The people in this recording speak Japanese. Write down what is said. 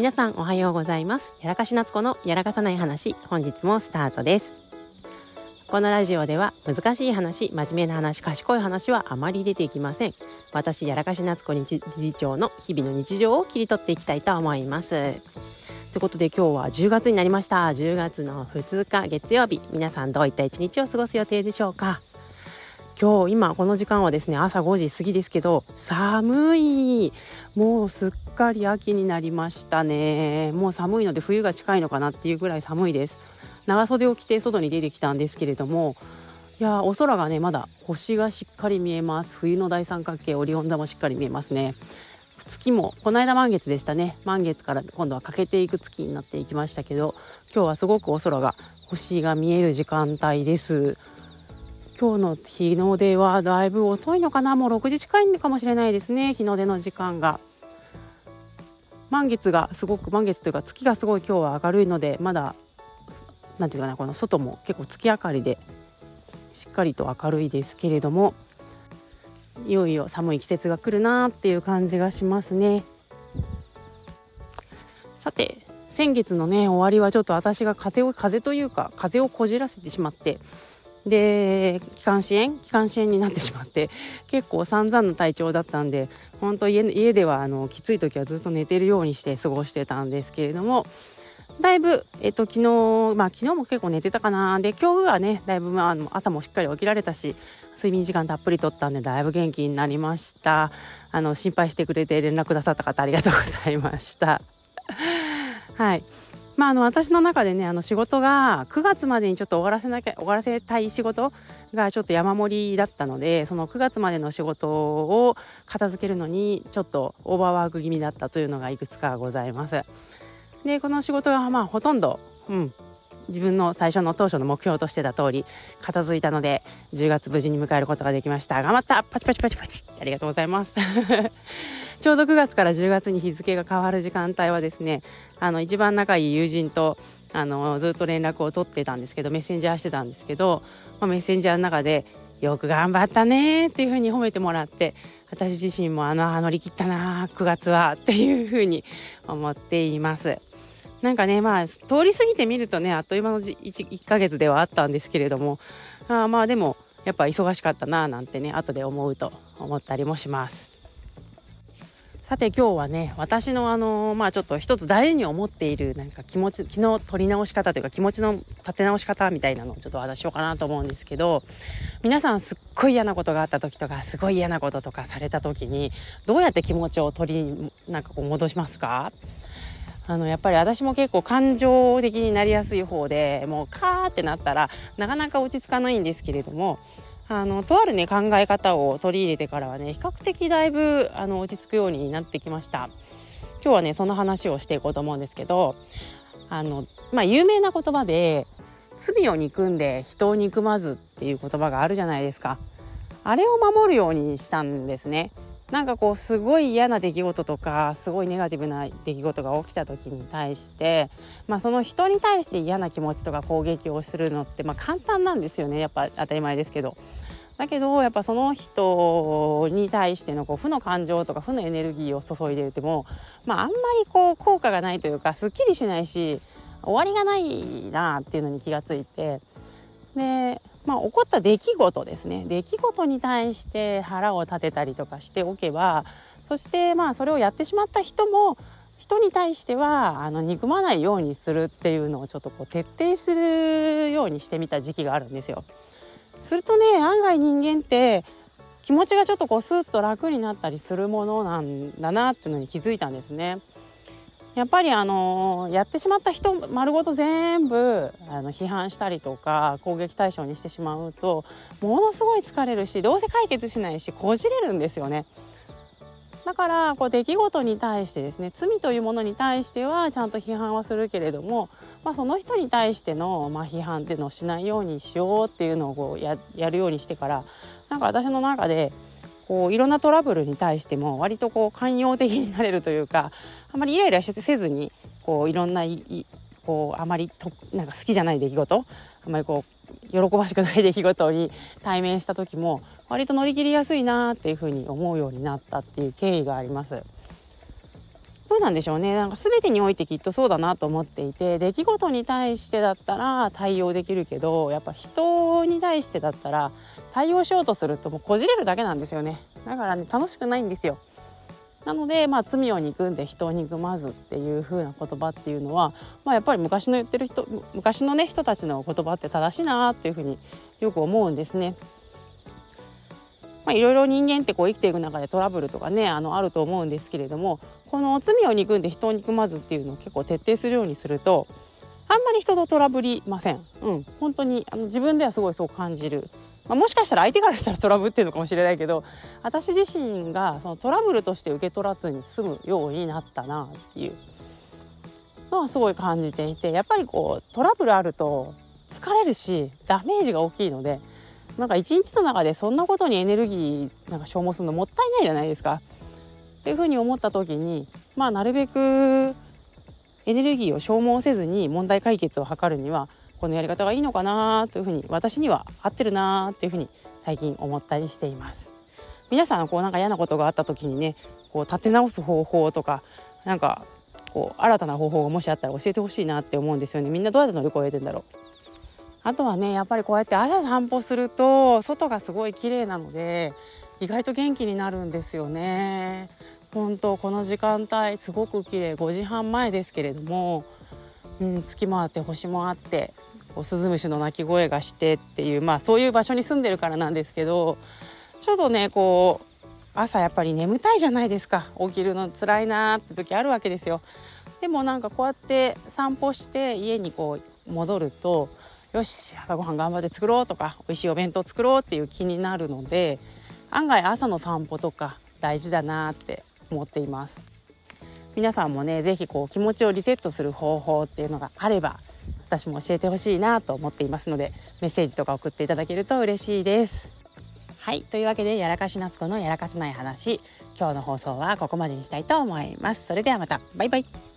皆さんおはようございます。やらかし夏子のやらかさない話本日もスタートです。このラジオでは難しい話真面目な話賢い話はあまり出てきません。私やらかし夏子理事長の日々の日常を切り取っていきたいと思います。ということで今日は10月になりました。10月の2日月曜日皆さんどういった一日を過ごす予定でしょうか？今日今この時間はですね朝5時過ぎですけど寒い。もうすっかり秋になりましたね。もう寒いので冬が近いのかなっていうぐらい寒いです。長袖を着て外に出てきたんですけれどもいやお空がねまだ星がしっかり見えます。冬の大三角形オリオン座もしっかり見えますね。月もこの間満月でしたね。満月から今度は欠けていく月になっていきましたけど今日はすごくお空が星が見える時間帯です。今日の日の出はだいぶ遅いのかな？もう6時近いのかもしれないですね日の出の時間が。満月がすごく満月というか月がすごい今日は明るいのでまだ何て言うかなこの外も結構月明かりでしっかりと明るいですけれどもいよいよ寒い季節が来るなっていう感じがしますね。さて先月のね終わりはちょっと私が風を風というか風をこじらせてしまってで気管支炎気管支炎になってしまって結構散々な体調だったんで本当家家ではあのきつい時はずっと寝てるようにして過ごしてたんですけれどもだいぶ、えっと、昨日まあ昨日も結構寝てたかな。で今日はねだいぶ、まあ、朝もしっかり起きられたし睡眠時間たっぷりとったんでだいぶ元気になりました。あの心配してくれて連絡くださった方ありがとうございました。はい。まあ、あの私の中でねあの仕事が9月までにちょっと終わらせなきゃ終わらせたい仕事がちょっと山盛りだったのでその9月までの仕事を片付けるのにちょっとオーバーワーク気味だったというのがいくつかございます。でこの仕事がまあほとんど、うん、自分の最初の当初の目標としてた通り片付いたので10月無事に迎えることができました。頑張った。パチパチパチパチ。ありがとうございます。ちょうど9月から10月に日付が変わる時間帯はですねあの一番仲いい友人とあのずっと連絡を取ってたんですけどメッセンジャーしてたんですけど、まあ、メッセンジャーの中で「よく頑張ったね」っていうふうに褒めてもらって私自身もあの乗り切ったな9月はっていうふうに思っています。なんかねまあ通り過ぎてみるとねあっという間の 1, 1ヶ月ではあったんですけれどもあまあでもやっぱ忙しかったななんてね後で思うと思ったりもします。さて今日はね私のあのまあちょっと一つ大事に思っているなんか気持ち気の取り直し方というか気持ちの立て直し方みたいなのをちょっと私しようかなと思うんですけど皆さんすっごい嫌なことがあった時とかすごい嫌なこととかされた時にどうやって気持ちを取りなんかこう戻しますか？あのやっぱり私も結構感情的になりやすい方でもうカーってなったらなかなか落ち着かないんですけれどもあのとあるね考え方を取り入れてからはね比較的だいぶあの落ち着くようになってきました。今日はねその話をしていこうと思うんですけどあのまあ有名な言葉で罪を憎んで人を憎まずっていう言葉があるじゃないですか。あれを守るようにしたんですね。なんかこうすごい嫌な出来事とかすごいネガティブな出来事が起きた時に対して、まあ、その人に対して嫌な気持ちとか攻撃をするのってまあ簡単なんですよね。やっぱ当たり前ですけど。だけどやっぱその人に対してのこう負の感情とか負のエネルギーを注いでいても、まあ、あんまりこう効果がないというかすっきりしないし終わりがないなっていうのに気がついてでまあ、起こった出来事ですね出来事に対して腹を立てたりとかしておけばそしてまあそれをやってしまった人も人に対してはあの憎まないようにするっていうのをちょっとこう徹底するようにしてみた時期があるんですよ。するとね案外人間って気持ちがちょっとこうスッと楽になったりするものなんだなっていうのに気づいたんですね。やっぱりあのやってしまった人丸ごと全部あの批判したりとか攻撃対象にしてしまうとものすごい疲れるしどうせ解決しないしこじれるんですよね。だからこう出来事に対してですね罪というものに対してはちゃんと批判はするけれども、まあ、その人に対しての、まあ、批判っていうのをしないようにしようっていうのをこうややるようにしてからなんか私の中でこういろんなトラブルに対しても割とこう寛容的になれるというかあまりイライラせずにこういろんないこうあまりとなんか好きじゃない出来事あまりこう喜ばしくない出来事に対面した時も割と乗り切りやすいなっていうふうに思うようになったっていう経緯があります。どうなんでしょうねなんか全てにおいてきっとそうだなと思っていて出来事に対してだったら対応できるけどやっぱ人に対してだったら対応しようとするともうこじれるだけなんですよねだからね楽しくないんですよなので、まあ、罪を憎んで人を憎まずっていう風な言葉っていうのは、まあ、やっぱり昔の言ってる人昔のね人たちの言葉って正しいなっていう風によく思うんですね。まあ、いろいろ人間ってこう生きていく中でトラブルとかねあのあると思うんですけれどもこの罪を憎んで人を憎まずっていうのを結構徹底するようにするとあんまり人とトラブりません。うん、本当にあの自分ではすごいそう感じる。まあ、もしかしたら相手からしたらトラブってるのかもしれないけど私自身がそのトラブルとして受け取らずに済むようになったなっていうのはすごい感じていてやっぱりこうトラブルあると疲れるしダメージが大きいのでなんか一日の中でそんなことにエネルギーなんか消耗するのもったいないじゃないですか。っていうふうに思った時にまあなるべくエネルギーを消耗せずに問題解決を図るにはこのやり方がいいのかなというふうに私には合ってるなっていうふうに最近思ったりしています。皆さんこうなんか嫌なことがあった時にねこう立て直す方法とかなんかこう新たな方法がもしあったら教えてほしいなって思うんですよね。みんなどうやって乗り越えてんだろう。あとはねやっぱりこうやって朝散歩すると外がすごい綺麗なので意外と元気になるんですよね。本当この時間帯すごく綺麗。5時半前ですけれども、うん、月もあって星もあってこうスズムシの鳴き声がしてっていうまあそういう場所に住んでるからなんですけどちょっとねこう朝やっぱり眠たいじゃないですか。起きるの辛いなって時あるわけですよ。でもなんかこうやって散歩して家にこう戻るとよし朝ごはん頑張って作ろうとか美味しいお弁当作ろうっていう気になるので案外朝の散歩とか大事だなって思っています。皆さんもね是非こう気持ちをリセットする方法っていうのがあれば私も教えてほしいなと思っていますのでメッセージとか送っていただけると嬉しいです。はいというわけでやらかし夏子のやらかさない話今日の放送はここまでにしたいと思います。それではまた。バイバイ。